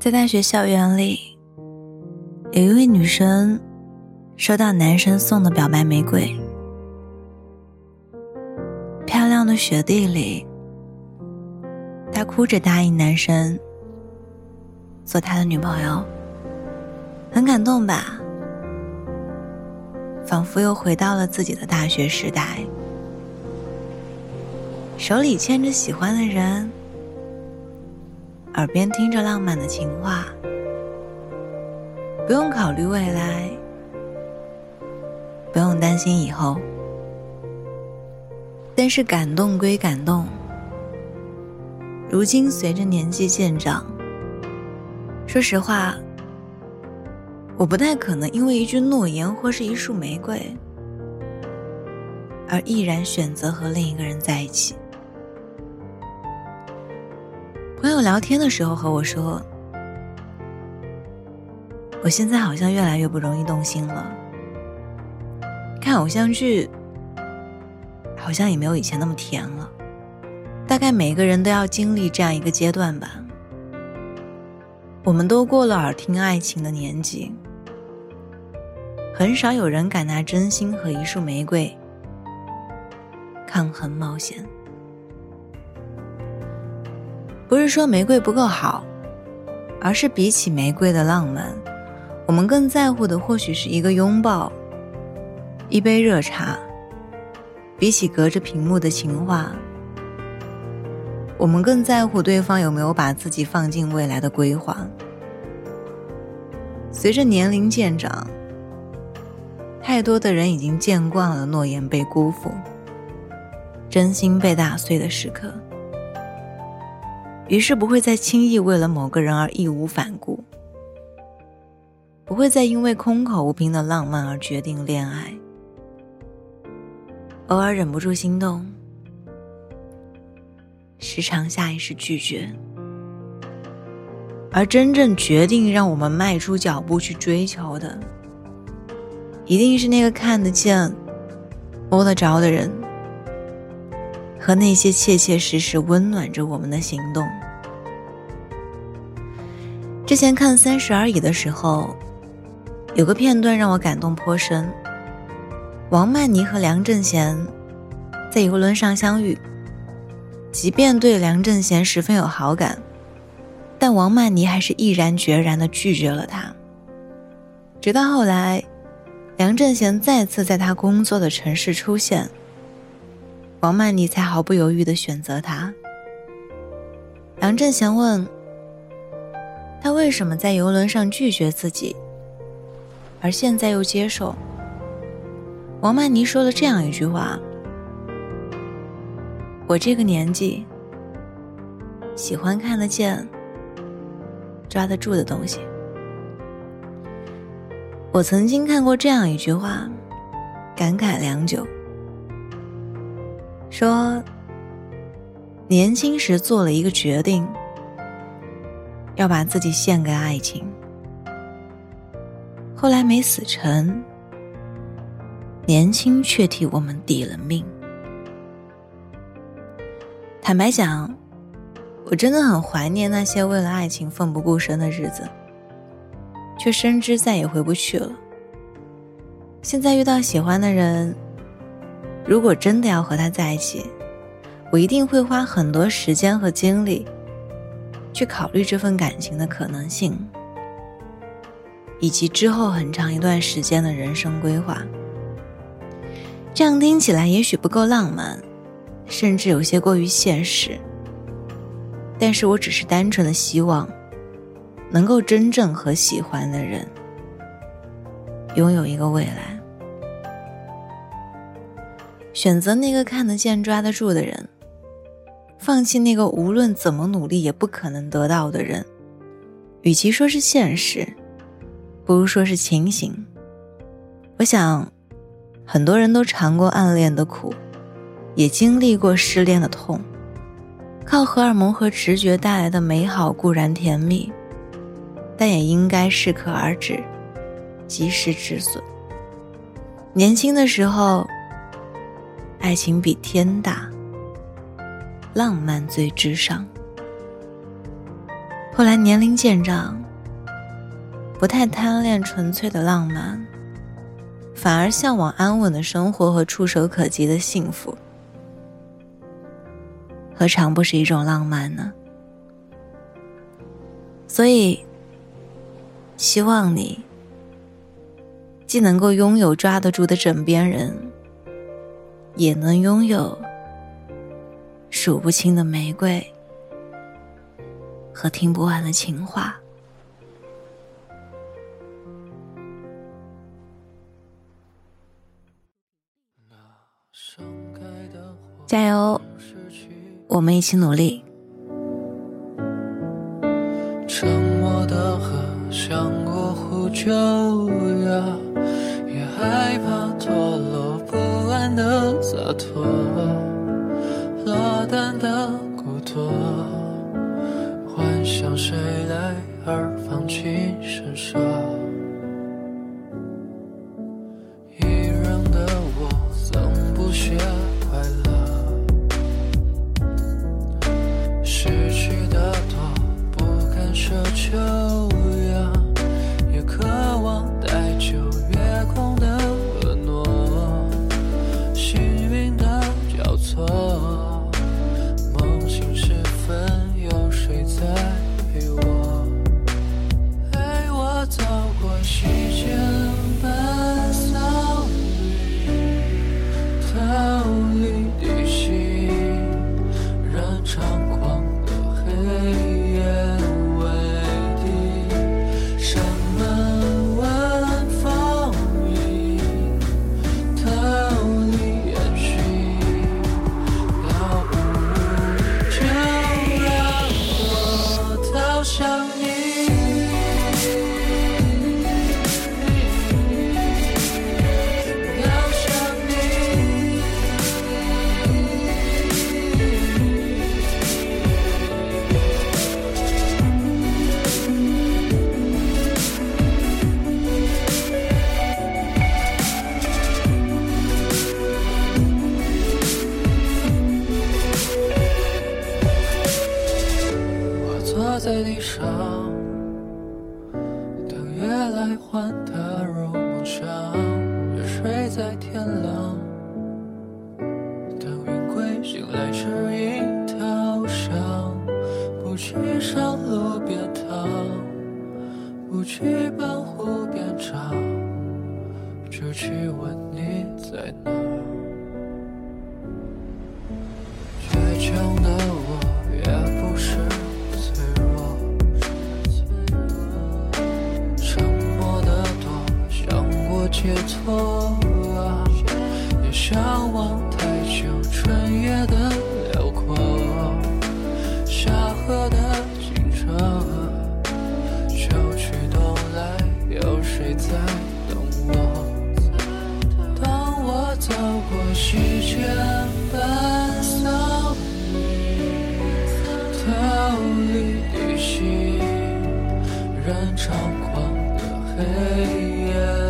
在大学校园里，有一位女生收到男生送的表白玫瑰。漂亮的雪地里，她哭着答应男生做他的女朋友，很感动吧？仿佛又回到了自己的大学时代，手里牵着喜欢的人。耳边听着浪漫的情话，不用考虑未来，不用担心以后。但是感动归感动，如今随着年纪渐长，说实话，我不太可能因为一句诺言或是一束玫瑰，而毅然选择和另一个人在一起。朋友聊天的时候和我说：“我现在好像越来越不容易动心了。看偶像剧，好像也没有以前那么甜了。大概每个人都要经历这样一个阶段吧。我们都过了耳听爱情的年纪，很少有人敢拿真心和一束玫瑰抗衡冒险。”不是说玫瑰不够好，而是比起玫瑰的浪漫，我们更在乎的或许是一个拥抱，一杯热茶。比起隔着屏幕的情话，我们更在乎对方有没有把自己放进未来的规划。随着年龄渐长，太多的人已经见惯了诺言被辜负，真心被打碎的时刻。于是不会再轻易为了某个人而义无反顾，不会再因为空口无凭的浪漫而决定恋爱。偶尔忍不住心动，时常下意识拒绝。而真正决定让我们迈出脚步去追求的，一定是那个看得见、摸得着的人。和那些切切实实温暖着我们的行动。之前看《三十而已》的时候，有个片段让我感动颇深。王曼妮和梁正贤在游轮上相遇，即便对梁正贤十分有好感，但王曼妮还是毅然决然的拒绝了他。直到后来，梁正贤再次在他工作的城市出现。王曼妮才毫不犹豫的选择他。梁振贤问：“他为什么在游轮上拒绝自己，而现在又接受？”王曼妮说了这样一句话：“我这个年纪，喜欢看得见、抓得住的东西。”我曾经看过这样一句话，感慨良久。说，年轻时做了一个决定，要把自己献给爱情，后来没死成，年轻却替我们抵了命。坦白讲，我真的很怀念那些为了爱情奋不顾身的日子，却深知再也回不去了。现在遇到喜欢的人。如果真的要和他在一起，我一定会花很多时间和精力，去考虑这份感情的可能性，以及之后很长一段时间的人生规划。这样听起来也许不够浪漫，甚至有些过于现实。但是我只是单纯的希望，能够真正和喜欢的人拥有一个未来。选择那个看得见、抓得住的人，放弃那个无论怎么努力也不可能得到的人。与其说是现实，不如说是清醒。我想，很多人都尝过暗恋的苦，也经历过失恋的痛。靠荷尔蒙和直觉带来的美好固然甜蜜，但也应该适可而止，及时止损。年轻的时候。爱情比天大，浪漫最至上。后来年龄渐长，不太贪恋纯粹的浪漫，反而向往安稳的生活和触手可及的幸福。何尝不是一种浪漫呢？所以，希望你既能够拥有抓得住的枕边人，也能拥有数不清的玫瑰和听不完的情话。加油！我们一起努力。沉默的河像过湖就呀，也害怕脱落不安的脱落单的孤独，幻想谁来而放弃。身说一人的我，总不屑。上等月来换踏入梦乡，月睡在天亮。等云归醒来，指引逃向，不去上路边躺，不去奔湖边唱，就去问你在哪。解脱啊，也向往太久春夜的辽阔，夏河的清澈，秋去冬来，有谁在等我？当我走过溪间半桑榆，逃离地心，任猖狂的黑夜。